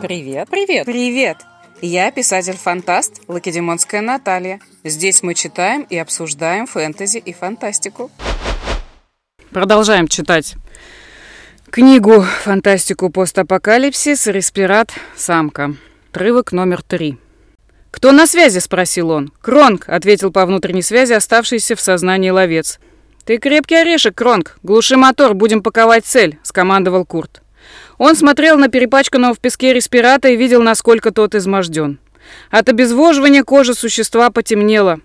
Привет, привет, привет! Я писатель-фантаст Лакедемонская Наталья. Здесь мы читаем и обсуждаем фэнтези и фантастику. Продолжаем читать книгу «Фантастику постапокалипсис. Респират. Самка». Отрывок номер три. «Кто на связи?» – спросил он. «Кронг», – ответил по внутренней связи оставшийся в сознании ловец. «Ты крепкий орешек, Кронг. Глуши мотор, будем паковать цель», – скомандовал Курт. Он смотрел на перепачканного в песке респирата и видел, насколько тот изможден. От обезвоживания кожи существа потемнело.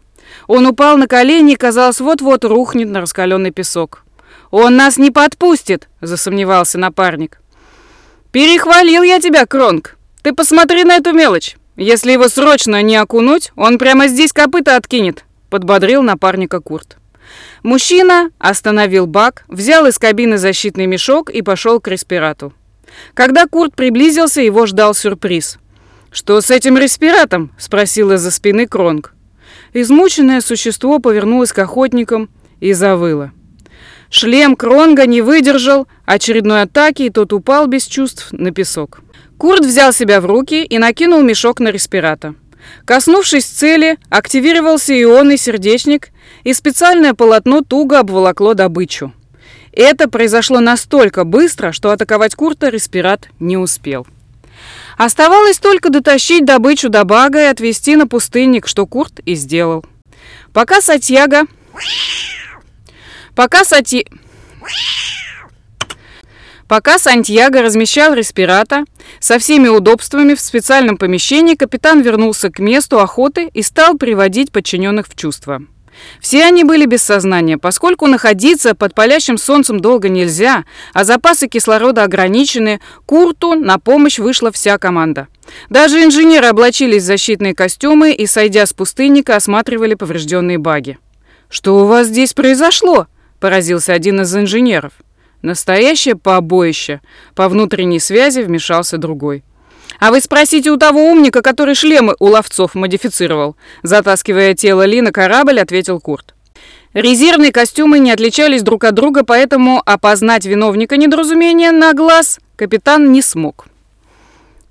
Он упал на колени и, казалось, вот-вот рухнет на раскаленный песок. «Он нас не подпустит!» – засомневался напарник. «Перехвалил я тебя, Кронг! Ты посмотри на эту мелочь! Если его срочно не окунуть, он прямо здесь копыта откинет!» – подбодрил напарника Курт. Мужчина остановил бак, взял из кабины защитный мешок и пошел к респирату. Когда Курт приблизился, его ждал сюрприз. «Что с этим респиратом?» – спросил из-за спины Кронг. Измученное существо повернулось к охотникам и завыло. Шлем Кронга не выдержал очередной атаки, и тот упал без чувств на песок. Курт взял себя в руки и накинул мешок на респирата. Коснувшись цели, активировался ионный сердечник, и специальное полотно туго обволокло добычу. Это произошло настолько быстро, что атаковать Курта респират не успел. Оставалось только дотащить добычу до бага и отвезти на пустынник, что Курт и сделал. Пока Сатьяга... Пока Сати... Пока Сантьяго размещал респирата со всеми удобствами в специальном помещении, капитан вернулся к месту охоты и стал приводить подчиненных в чувство. Все они были без сознания, поскольку находиться под палящим солнцем долго нельзя, а запасы кислорода ограничены, Курту на помощь вышла вся команда. Даже инженеры облачились в защитные костюмы и, сойдя с пустынника, осматривали поврежденные баги. «Что у вас здесь произошло?» – поразился один из инженеров. Настоящее побоище. По внутренней связи вмешался другой. А вы спросите у того умника, который шлемы у ловцов модифицировал. Затаскивая тело Ли на корабль, ответил Курт. Резервные костюмы не отличались друг от друга, поэтому опознать виновника недоразумения на глаз капитан не смог.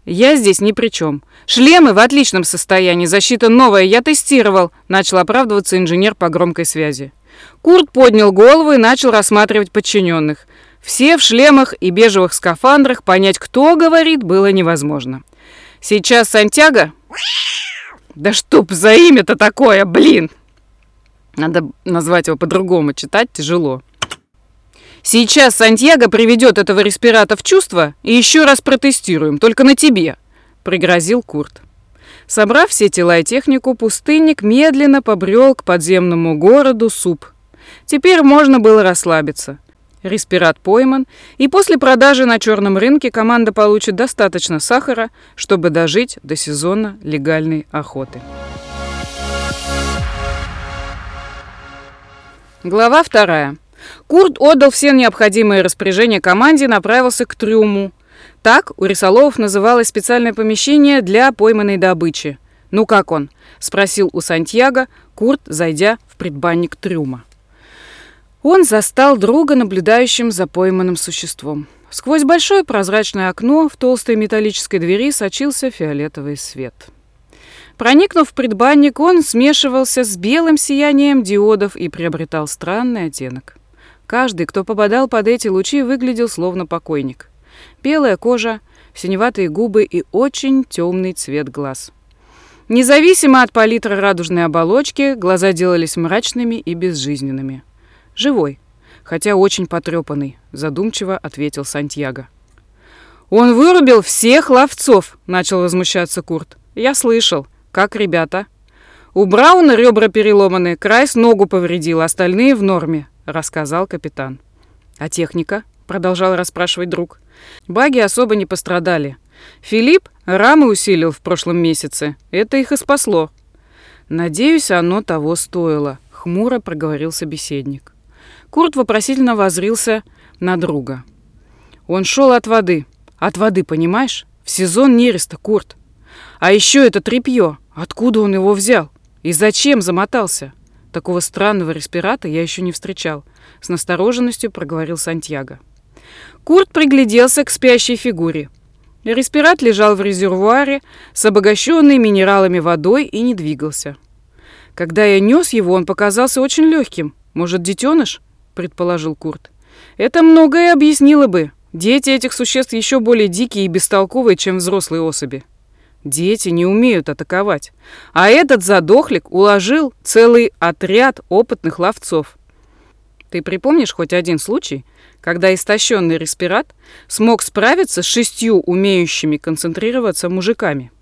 «Я здесь ни при чем. Шлемы в отличном состоянии, защита новая, я тестировал», начал оправдываться инженер по громкой связи. Курт поднял голову и начал рассматривать подчиненных. Все в шлемах и бежевых скафандрах, понять, кто говорит, было невозможно. Сейчас Сантьяго... Да чтоб за имя-то такое, блин! Надо назвать его по-другому, читать тяжело. Сейчас Сантьяго приведет этого респирата в чувство и еще раз протестируем, только на тебе, пригрозил Курт. Собрав все тела и технику, пустынник медленно побрел к подземному городу Суп. Теперь можно было расслабиться. Респират пойман, и после продажи на черном рынке команда получит достаточно сахара, чтобы дожить до сезона легальной охоты. Глава вторая. Курт отдал все необходимые распоряжения команде и направился к трюму. Так у рисоловов называлось специальное помещение для пойманной добычи. «Ну как он?» – спросил у Сантьяго Курт, зайдя в предбанник трюма. Он застал друга, наблюдающим за пойманным существом. Сквозь большое прозрачное окно в толстой металлической двери сочился фиолетовый свет. Проникнув в предбанник, он смешивался с белым сиянием диодов и приобретал странный оттенок. Каждый, кто попадал под эти лучи, выглядел словно покойник. Белая кожа, синеватые губы и очень темный цвет глаз. Независимо от палитры радужной оболочки, глаза делались мрачными и безжизненными. «Живой, хотя очень потрепанный», — задумчиво ответил Сантьяго. «Он вырубил всех ловцов!» — начал возмущаться Курт. «Я слышал. Как ребята?» «У Брауна ребра переломаны, Крайс ногу повредил, остальные в норме», — рассказал капитан. «А техника?» — продолжал расспрашивать друг. «Баги особо не пострадали. Филипп рамы усилил в прошлом месяце. Это их и спасло». «Надеюсь, оно того стоило», — хмуро проговорил собеседник. Курт вопросительно возрился на друга. Он шел от воды. От воды, понимаешь? В сезон нереста, Курт. А еще это тряпье. Откуда он его взял? И зачем замотался? Такого странного респирата я еще не встречал. С настороженностью проговорил Сантьяго. Курт пригляделся к спящей фигуре. Респират лежал в резервуаре с обогащенной минералами водой и не двигался. Когда я нес его, он показался очень легким. Может, детеныш? Предположил Курт. Это многое объяснило бы. Дети этих существ еще более дикие и бестолковые, чем взрослые особи. Дети не умеют атаковать. А этот задохлик уложил целый отряд опытных ловцов. Ты припомнишь хоть один случай, когда истощенный респират смог справиться с шестью умеющими концентрироваться мужиками?